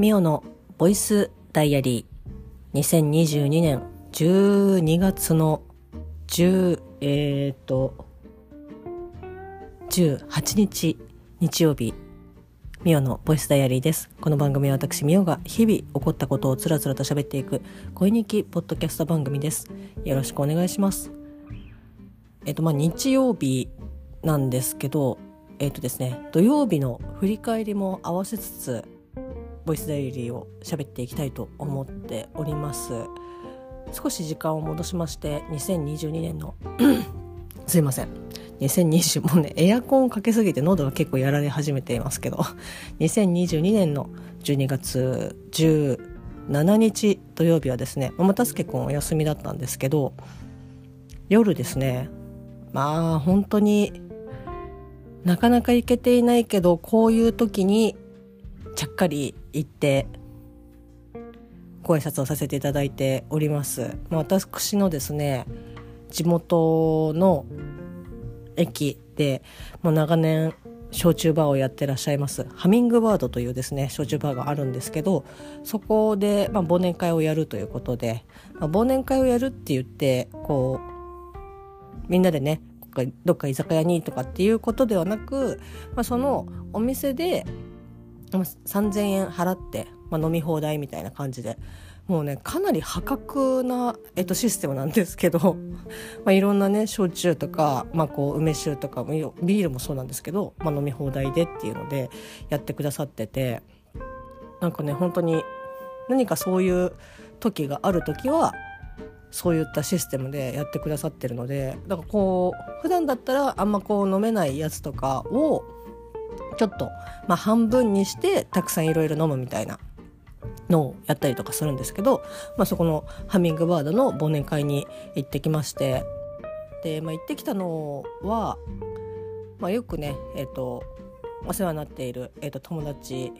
ミオのボイスダイアリー。2022年12月の10えっ、と18日日曜日。ミオのボイスダイアリーです。この番組は私ミオが日々起こったことをつらつらと喋っていく恋日記ポッドキャスト番組です。よろしくお願いします。えっ、とまあ日曜日なんですけどえっ、とですね土曜日の振り返りも合わせつつボイスダイアリーを喋っていきたいと思っております。少し時間を戻しまして2022年の すいません。2020もうねエアコンかけすぎて喉が結構やられ始めていますけど2022年の12月17日土曜日はですねまたすけくんお休みだったんですけど夜ですねまあ本当になかなか行けていないけどこういう時にちゃっかり行ってご挨拶をさせていただいております。まあ、私のですね地元の駅でもう長年焼酎バーをやってらっしゃいますハミングバードというですね焼酎バーがあるんですけどそこで、まあ、忘年会をやるということで、まあ、忘年会をやるって言ってこうみんなでねどっか居酒屋にとかっていうことではなく、まあ、そのお店で3,000円払って、まあ、飲み放題みたいな感じで。もうねかなり破格な、えっと、システムなんですけど、まあ、いろんなね焼酎とか、まあ、こう梅酒とかビールもそうなんですけど、まあ、飲み放題でっていうのでやってくださってて。なんかね本当に何かそういう時がある時はそういったシステムでやってくださってるのでだからこう普段だったらあんまこう飲めないやつとかをちょっと、まあ、半分にしてたくさんいろいろ飲むみたいなのをやったりとかするんですけど、まあ、そこのハミングバードの忘年会に行ってきましてで、まあ、行ってきたのは、まあ、よくね、えーと、お世話になっている、えーと、友達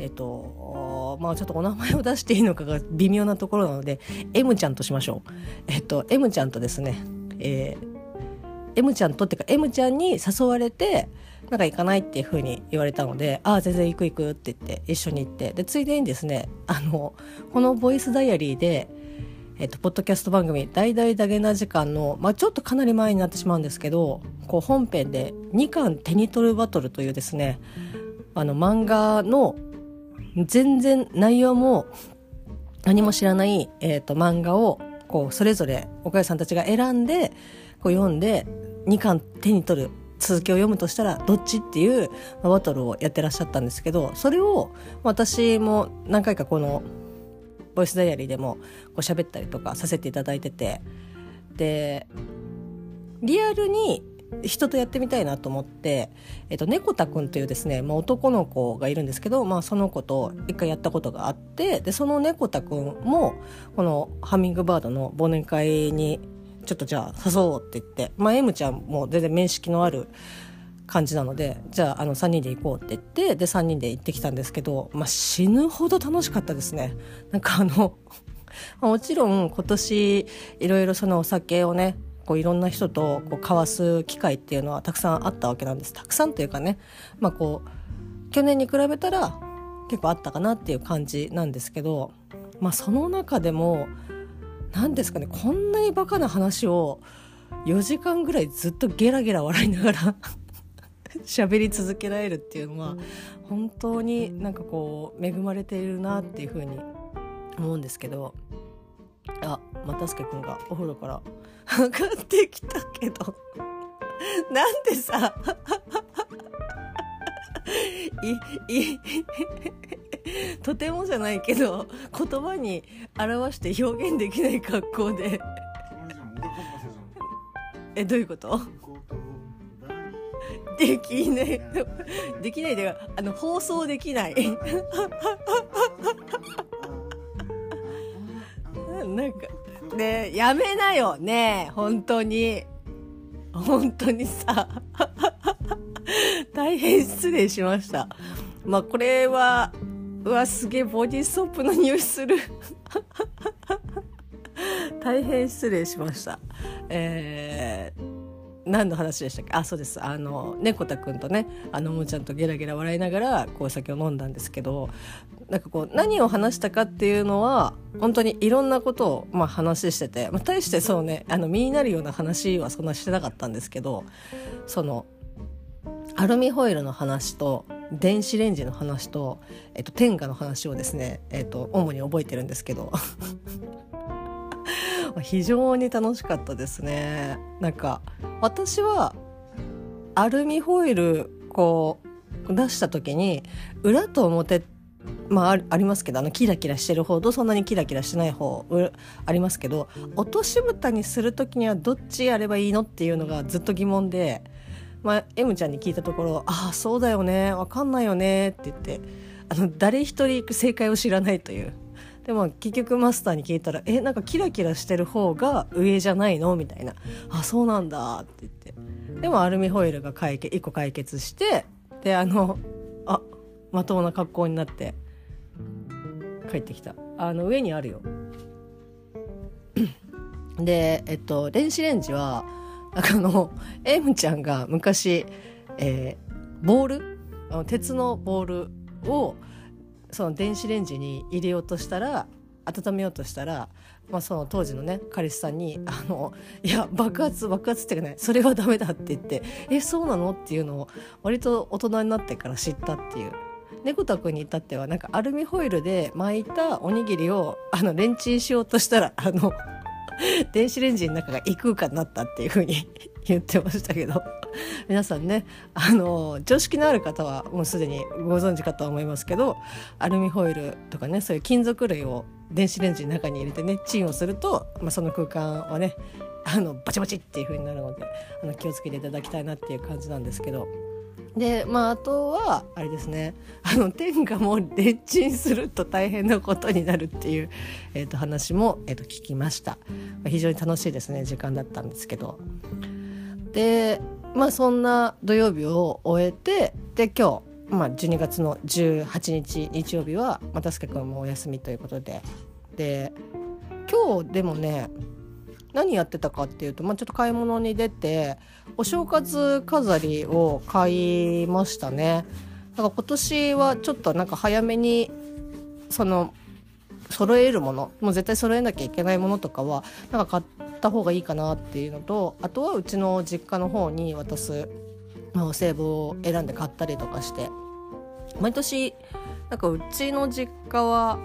えっ、ー、とまあちょっとお名前を出していいのかが微妙なところなので M ちゃんとしましょう。えっ、ー、と M ちゃんとですね、えー、M ちゃんとっていうか M ちゃんに誘われてなんか行かないっていうふうに言われたので、ああ、全然行く行くって言って一緒に行って、で、ついでにですね、あの、このボイスダイアリーで、えっと、ポッドキャスト番組、大々だげな時間の、まあ、ちょっとかなり前になってしまうんですけど、こう本編で2巻手に取るバトルというですね、あの漫画の全然内容も何も知らない、えっと、漫画をこうそれぞれおかゆさんたちが選んでこう読んで2巻手に取る続きを読むとしたらどっちっていうバトルをやってらっしゃったんですけどそれを私も何回かこのボイスダイアリーでもこう喋ったりとかさせていただいててでリアルに人とやってみたいなと思って、えっと、猫田くんというですね、まあ、男の子がいるんですけど、まあ、その子と一回やったことがあってでその猫田くんもこのハミングバードの忘年会にちょっとじゃあ誘おうって言って、まあ、M ちゃんも全然面識のある感じなのでじゃああの3人で行こうって言ってで3人で行ってきたんですけど、まあ、死ぬほど楽しかったですね。なんかあの もちろん今年いろいろそのお酒をねこういろんな人とこう交わす機会っていうのはたくさんあったわけなんですたくさんというかね、まあ、こう去年に比べたら結構あったかなっていう感じなんですけど、まあ、その中でも何ですかねこんなにバカな話を4時間ぐらいずっとゲラゲラ笑いながら 喋り続けられるっていうのは本当になんかこう恵まれているなっていうふうに思うんですけどあまたすけくんがお風呂から上がってきたけどなんでさいい とてもじゃないけど言葉に表して表現できない格好で。えどういうこと？できない。できないであの放送できない。なんかねやめなよ。ね本当に。本当にさ。大変失礼しました。まあこれはうわすげえボディーソープの匂いする。大変失礼しました。えー何の話でしたっけ？あそうです。あの猫田くんとねあのもちゃんとゲラゲラ笑いながらこう酒を飲んだんですけどなんかこう何を話したかっていうのは本当にいろんなことをまあ話してて、まあ、大してそうねあの身になるような話はそんなしてなかったんですけどそのアルミホイルの話と電子レンジの話と、えっと、天下の話をですね、えっと、主に覚えてるんですけど。非常に楽しかったですね。なんか私はアルミホイルこう出した時に裏と表まあ、ありますけどあのキラキラしてる方とそんなにキラキラしてない方ありますけど落とし蓋にする時にはどっちやればいいのっていうのがずっと疑問で、まあ、M ちゃんに聞いたところ「ああそうだよね分かんないよね」って言ってあの誰一人正解を知らないという。でも結局マスターに聞いたら「えなんかキラキラしてる方が上じゃないの?」みたいな「あそうなんだ」って言ってでもアルミホイルが解決1個解決してであのあまともな格好になって帰ってきたあの上にあるよでえっと電子レンジはあのエムちゃんが昔、えー、ボール？鉄のボールをその電子レンジに入れようとしたら温めようとしたら、まあ、その当時のね彼氏さんに「あのいや爆発爆発っていうかねそれはダメだ」って言って「えそうなの?」っていうのを割と大人になってから知ったっていう。猫田君に至ってはなんかアルミホイルで巻いたおにぎりをあのレンチンしようとしたらあの 電子レンジの中が異空間になったっていう風に 言ってましたけど皆さんねあの常識のある方はもうすでにご存知かとは思いますけどアルミホイルとかねそういう金属類を電子レンジの中に入れてねチンをすると、まあ、その空間はねあのバチバチっていう風になるのであの気をつけていただきたいなっていう感じなんですけど。でまああとはあれですね。あの天下もレンチンすると大変なことになるっていう、えー、と話も、えー、と聞きました、まあ、非常に楽しいですね時間だったんですけど。でまあそんな土曜日を終えてで今日、まあ、12月の18日日曜日は又助君もお休みということで。で今日でもね何やってたかっていうと、まあ、ちょっと買い物に出てお正月飾りを買いましたね。だから今年はちょっとなんか早めにその揃えるものもう絶対揃えなきゃいけないものとかはなんか買った方がいいかなっていうのとあとはうちの実家の方に渡す、お歳暮を選んで買ったりとかして毎年なんかうちの実家は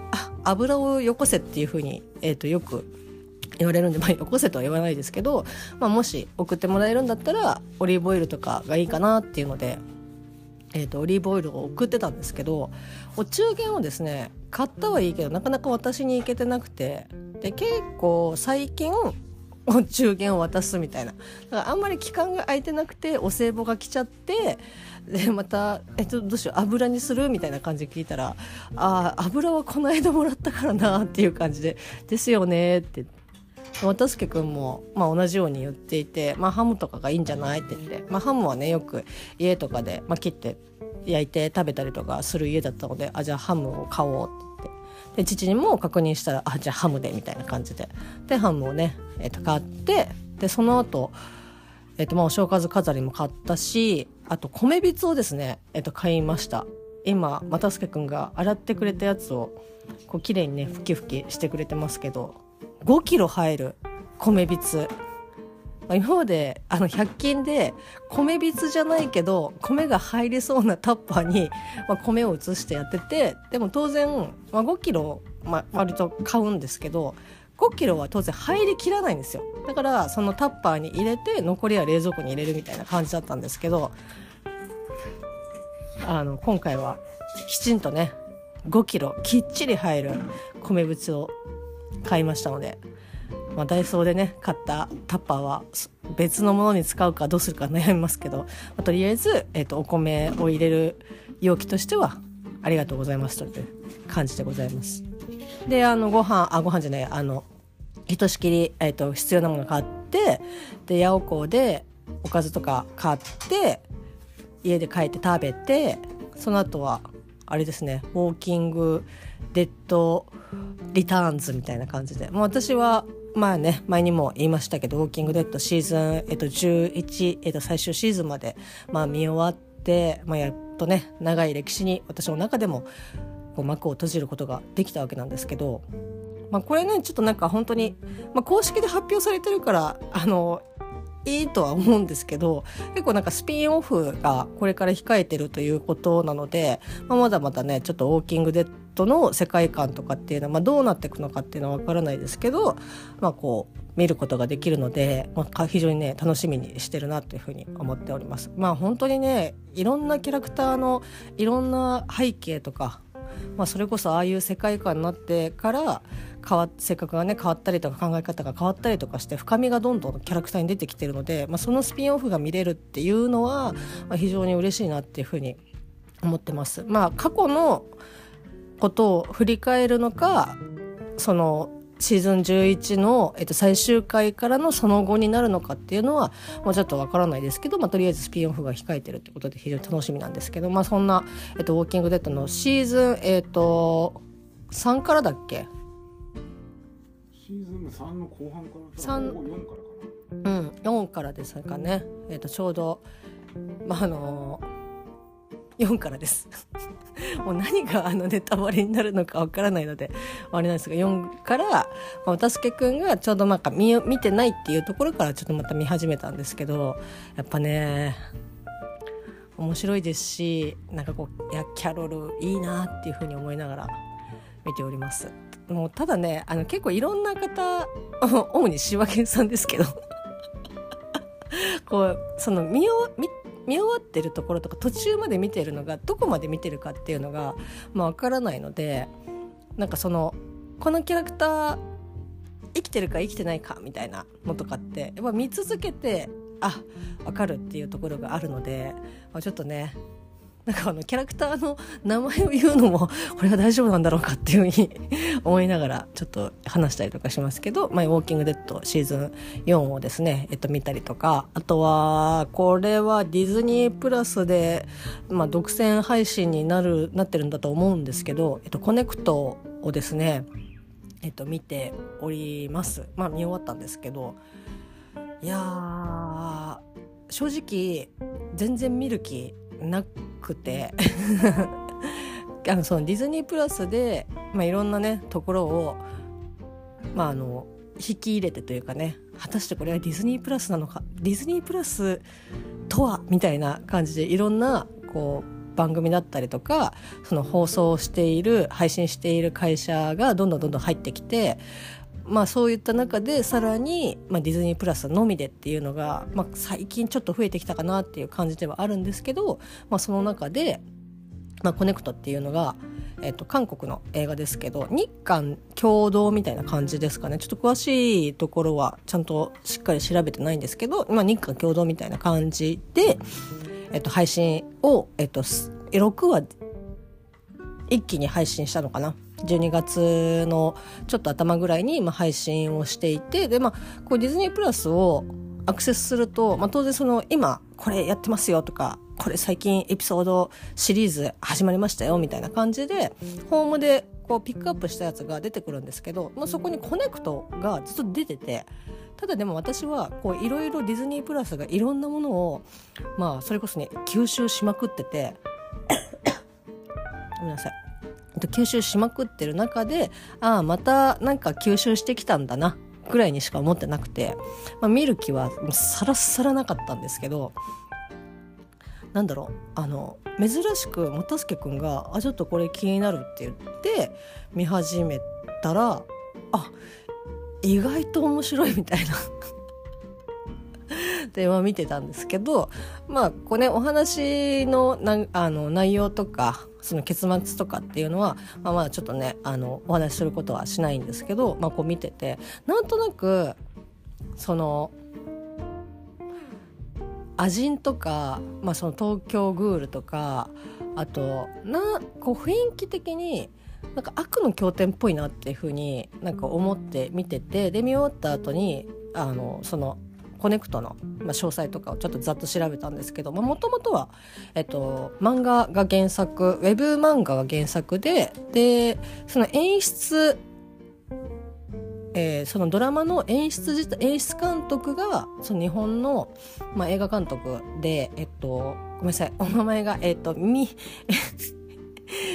油をよこせっていうふうに、えー、とよく言われるんで、まあ、よこせとは言わないですけど、まあ、もし送ってもらえるんだったらオリーブオイルとかがいいかなっていうので、えーと、オリーブオイルを送ってたんですけどお中元をですね買ったはいいけどなかなか私に行けてなくてで結構最近お中元を渡すみたいなだからあんまり期間が空いてなくてお歳暮が来ちゃってでまた「えっとどうしよう油にする?」みたいな感じで聞いたら「ああ油はこの間もらったからな」っていう感じで「ですよね」って渡助君も、まあ、同じように言っていて、まあ、ハムとかがいいんじゃないって言って、まあ、ハムはねよく家とかで、まあ、切って焼いて食べたりとかする家だったのであじゃあハムを買おうって言って。で父にも確認したらあじゃあハムでみたいな感じで。でハムをね、えー、と買ってでその後え、ー、とまあお正月飾りも買ったしあと米びつをですね、え、ー、と買いました。今又助君が洗ってくれたやつをこう綺麗にねふきふきしてくれてますけど5キロ入る米びつ。今まであの100均で米びつじゃないけど米が入りそうなタッパーに、まあ、米を移してやっててでも当然、まあ、5キロ、まあ、割と買うんですけど5キロは当然入りきらないんですよ。だからそのタッパーに入れて残りは冷蔵庫に入れるみたいな感じだったんですけどあの今回はきちんとね5キロきっちり入る米びつを買いましたので、まあ、ダイソーでね買ったタッパーは別のものに使うかどうするか悩みますけど、ま、とりあえず、えーと、お米を入れる容器としてはありがとうございますという感じでございます。であのご飯あご飯じゃないあのひとしきり、えーと、必要なもの買ってで八百港でおかずとか買って家で帰って食べてその後はあれですねウォーキングデッドリターンズみたいな感じで。もう私はまあね前にも言いましたけど「ウォーキングデッド」シーズン、えっと、11、えっと、最終シーズンまで、まあ、見終わって、まあ、やっとね長い歴史に私の中でもこう幕を閉じることができたわけなんですけど、まあ、これねちょっとなんか本当に、まあ、公式で発表されてるからあのいいとは思うんですけど結構なんかスピンオフがこれから控えてるということなので、まあ、まだまだねちょっとウォーキングデッドの世界観とかっていうのは、まあ、どうなっていくのかっていうのは分からないですけど、まあ、こう見ることができるので、まあ、非常にね楽しみにしてるなというふうに思っております。まあ本当にねいろんなキャラクターのいろんな背景とか、まあ、それこそああいう世界観になってから変わ性格がね変わったりとか考え方が変わったりとかして深みがどんどんキャラクターに出てきてるので、まあ、そのスピンオフが見れるっていうのは、まあ、非常に嬉しいなっていうふうに思ってます。まあ、過去のことを振り返るのかそのシーズン11の、えっと、最終回からのその後になるのかっていうのはもうちょっとわからないですけど、まあ、とりあえずスピンオフが控えてるってことで非常に楽しみなんですけど、まあ、そんな、えっと、ウォーキングデッドのシーズン、えっと、3からだっけ？シーズン3の後半から三。4からかうん4からですかね、えっと、ちょうど、まああの4からです。もう何があのネタバレになるのかわからないのであれなんですが4から、ま、おたすけくんがちょうどなんか見見てないっていうところからちょっとまた見始めたんですけどやっぱね面白いですしなんかこういやキャロルいいなっていうふうに思いながら見ております。もうただねあの結構いろんな方 主に柴犬さんですけどこうその見よ見見終わってるところとか途中まで見てるのがどこまで見てるかっていうのが、まあ、分からないのでなんかそのこのキャラクター生きてるか生きてないかみたいなのとかってやっぱ見続けてあ分かるっていうところがあるので、まあ、ちょっとねなんかあのキャラクターの名前を言うのも これは大丈夫なんだろうかっていうふうに思いながらちょっと話したりとかしますけど「まあ、ウォーキングデッド」シーズン4をですね、えっと、見たりとかあとはこれはディズニープラスで、まあ、独占配信になるなってるんだと思うんですけど、えっと、コネクトをですね、えっと、見ております。まあ見終わったんですけどいや正直全然見る気なくて。あのそのディズニープラスで、まあ、いろんなねところを、まあ、あの引き入れてというかね果たしてこれはディズニープラスなのかディズニープラスとはみたいな感じでいろんなこう番組だったりとかその放送している配信している会社がどんどんどんどん入ってきてまあそういった中でさらに、まあ、ディズニープラスのみでっていうのが、まあ、最近ちょっと増えてきたかなっていう感じではあるんですけど、まあ、その中で、まあ、コネクトっていうのが、えっと、韓国の映画ですけど日韓共同みたいな感じですかね。ちょっと詳しいところはちゃんとしっかり調べてないんですけど、まあ、日韓共同みたいな感じで、えっと、配信を、えっと、6話一気に配信したのかな。12月のちょっと頭ぐらいに今配信をしていてで、まあ、こうディズニープラスをアクセスすると、まあ、当然その今これやってますよとかこれ最近エピソードシリーズ始まりましたよみたいな感じでホームでこうピックアップしたやつが出てくるんですけど、まあ、そこにコネクトがずっと出ててただでも私はいろいろディズニープラスがいろんなものをまあそれこそね吸収しまくっててごめんなさい。吸収しまくってる中でああまたなんか吸収してきたんだなぐらいにしか思ってなくて、まあ、見る気はさらさらなかったんですけどなんだろうあの珍しく又助君が「あちょっとこれ気になる」って言って見始めたらあ意外と面白い みたいな。で、まあ、見てたんですけどまあこれ、ね、お話のなあの内容とかその結末とかっていうのは、まあ、まあちょっとねあのお話しすることはしないんですけど、まあ、こう見ててなんとなくそのアジンとか、まあ、その東京グールとかあとなこう雰囲気的になんか悪の経典っぽいなっていうふうになんか思って見ててで見終わった後にあのそのコネクトの、まあ、詳細とかをちょっとざっと調べたんですけどもともとは、えっと、漫画が原作ウェブ漫画が原作ででその演出えー、そのドラマの演出自演出監督がその日本の、まあ、映画監督で、えっと、ごめんなさいお名前が、えっと、み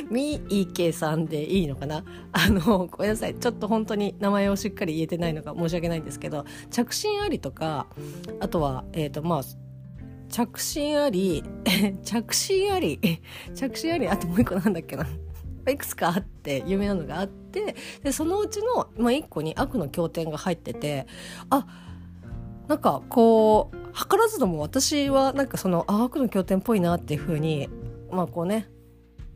みいけさんでいいのかな？あのごめんなさい。ちょっと本当に名前をしっかり言えてないのが申し訳ないんですけど着信ありとかあとはえっ、ー、とまあ着信あり 着信あり着信ありあともう一個なんだっけな。いくつかあって有名なのがあってでそのうちの、まあ、1個に悪の経典が入っててあなんかこう図らずとも私はなんかそのあ悪の経典っぽいなっていうふうにまあこうね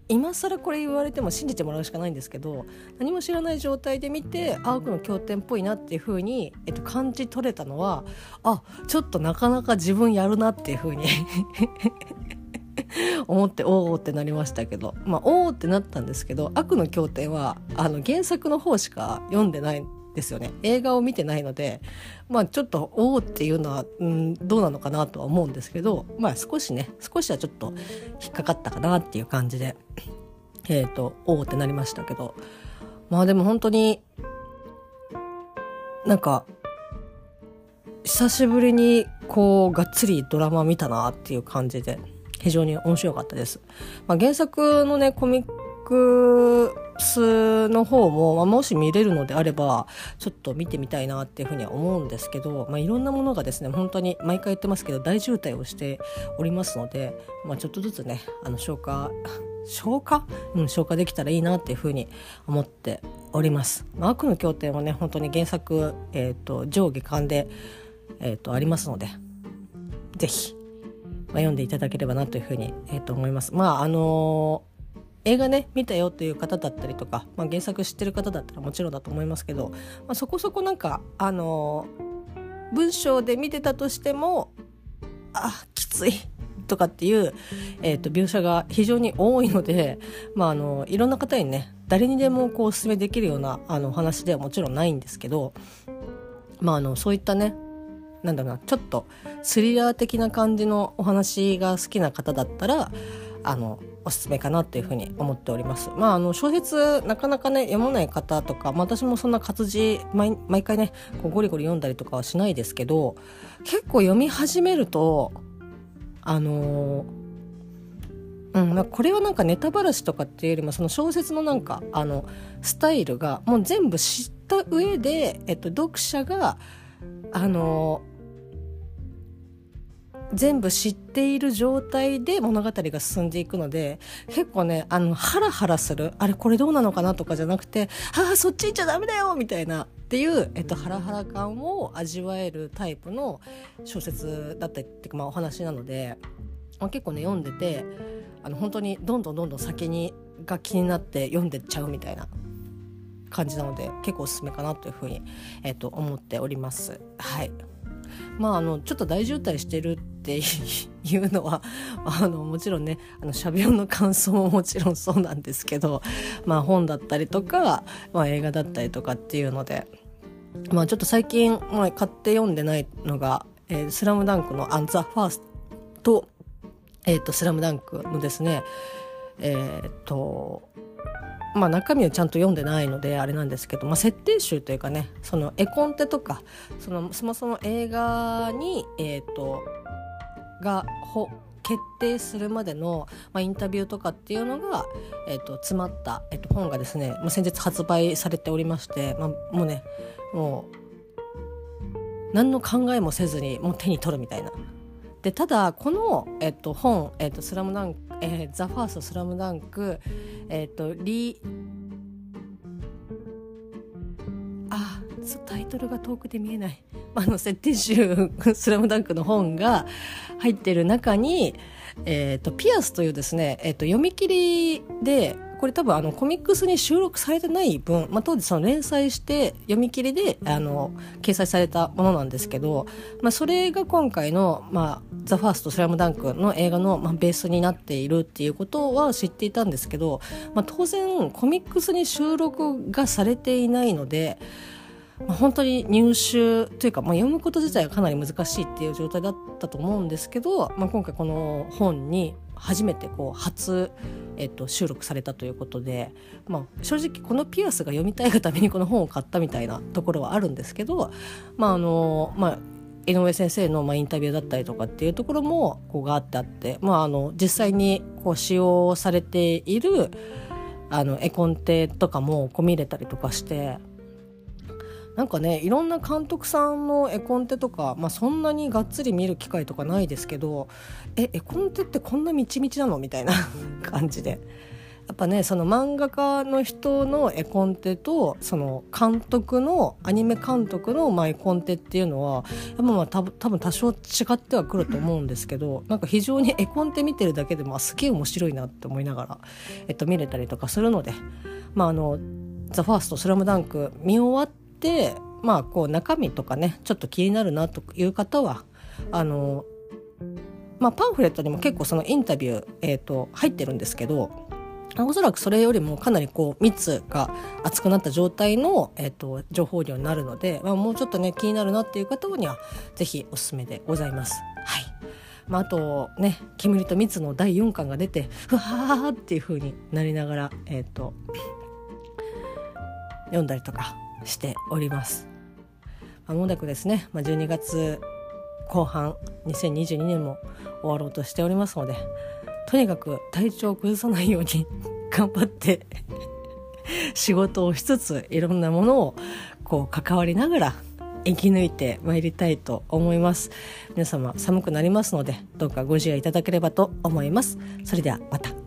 今更これ言われても信じてもらうしかないんですけど何も知らない状態で見てあ悪の経典っぽいなっていうふうに、えっと、感じ取れたのはあちょっとなかなか自分やるなっていうふうに 思っておおってなりましたけど。まあおおってなったんですけど悪の経典はあの原作の方しか読んでないですよね映画を見てないのでまあちょっとおおっていうのは、うん、どうなのかなとは思うんですけどまあ少しね少しはちょっと引っかかったかなっていう感じでえっ、ー、とおおってなりましたけどまあでも本当になんか久しぶりにこうがっつりドラマ見たなっていう感じで非常に面白かったです。まあ、原作のねコミックスの方も、まあ、もし見れるのであればちょっと見てみたいなっていうふうには思うんですけど、まあ、いろんなものがですね本当に毎回言ってますけど大渋滞をしておりますので、まあ、ちょっとずつねあの消化 消化、うん、消化できたらいいなっていうふうに思っております。まあ、悪の経典はね本当に原作、えーと、上下巻で、えーと、ありますので是非、まあ、読んでいただければなというふうに、えー、と思います。まああのー映画ね見たよっていう方だったりとか、まあ、原作知ってる方だったらもちろんだと思いますけど、まあ、そこそこなんかあのー、文章で見てたとしてもあきついとかっていう、えーと、描写が非常に多いので、まあ、あのいろんな方にね誰にでもこうおすすめできるようなあの話ではもちろんないんですけど、まあ、あのそういったねなんだろうなちょっとスリラー的な感じのお話が好きな方だったらあのおすすめかなっていうふうに思っております。まあ、あの小説なかなかね読まない方とか、まあ、私もそんな活字毎毎回ねこうゴリゴリ読んだりとかはしないですけど結構読み始めるとあのうん、まあ、これはなんかネタばらしとかっていうよりもその小説のなんかあのスタイルがもう全部知った上で、えっと、読者があの全部知っている状態で物語が進んでいくので結構ねあのハラハラする。あれこれどうなのかなとかじゃなくてああそっち行っちゃダメだよみたいな。っていう、えっと、ハラハラ感を味わえるタイプの小説だったりっていうか、まあ、お話なので、まあ、結構ね読んでてあの本当にどんどんどんどん先にが気になって読んでっちゃうみたいな。感じなので結構おすすめかなというふうに、えっと、思っております。はい。まあ、あのちょっと大渋滞してるってい うのはあのもちろんねあのしゃべりの感想ももちろんそうなんですけど、まあ、本だったりとか、まあ、映画だったりとかっていうので、まあ、ちょっと最近、まあ、買って読んでないのが「えー、スラムダンクの「アンザ・ファースト」えっ、ー、と「スラムダンクのですねえっ、ー、とまあ、中身をちゃんと読んでないのであれなんですけど、まあ、設定集というかねその絵コンテとかそのそもそも映画に、えーと、がほ決定するまでの、まあ、インタビューとかっていうのが、えーと、詰まった、えーと、本がですね、まあ、先日発売されておりまして、まあ、もうねもう何の考えもせずにもう手に取るみたいな。でただこの、えっと、本「えっと、スラムダンクえー、ザ・ファーストスラムダンクえっ、ー、とリあタイトルが遠くで見えない、あの設定集「スラムダンクの本が入ってる中に、えーと、ピアスというですね、えーと読み切りでこれ多分あのコミックスに収録されてない分、まあ、当時その連載して読み切りであの掲載されたものなんですけど、まあ、それが今回の「まあ、ザ・ファーストスラムダンクの映画の、まあ、ベースになっているっていうことは知っていたんですけど、まあ、当然コミックスに収録がされていないので。まあ、本当に入手というか、まあ、読むこと自体はかなり難しいっていう状態だったと思うんですけど、まあ、今回この本に初めてこう初、えっと、収録されたということで、まあ、正直このピアスが読みたいがためにこの本を買ったみたいなところはあるんですけど、まああのまあ、井上先生のまあインタビューだったりとかっていうところもこうがあってあって、まあ、あの実際にこう使用されているあの絵コンテとかもこう見れたりとかしてなんかねいろんな監督さんの絵コンテとか、まあ、そんなにがっつり見る機会とかないですけどえ絵コンテってこんなみちみちなの？みたいな感じで。やっぱねその漫画家の人の絵コンテとその監督のアニメ監督のまあ絵コンテっていうのはやっぱまあ多分多分多少違ってはくると思うんですけどなんか非常に絵コンテ見てるだけでもすげえ面白いなって思いながら、えっと、見れたりとかするのでまああの「ザ・ファーストスラムダンク見終わってまあこう中身とかねちょっと気になるなという方はあのまあ、パンフレットにも結構そのインタビュー、えー、と入ってるんですけどおそらくそれよりもかなりこう蜜が厚くなった状態の、えーと、情報量になるので、まあ、もうちょっとね気になるなっていう方にはぜひおすすめでございます。はいまあ、あとね「煙と蜜」の第4巻が出てふわーっていう風になりながら、えーと、読んだりとかしております。まもなくですね、まあ、12月後半2022年も終わろうとしておりますのでとにかく体調を崩さないように頑張って仕事をしつついろんなものをこう関わりながら生き抜いてまいりたいと思います。皆様寒くなりますのでどうかご自愛いただければと思います。それではまた。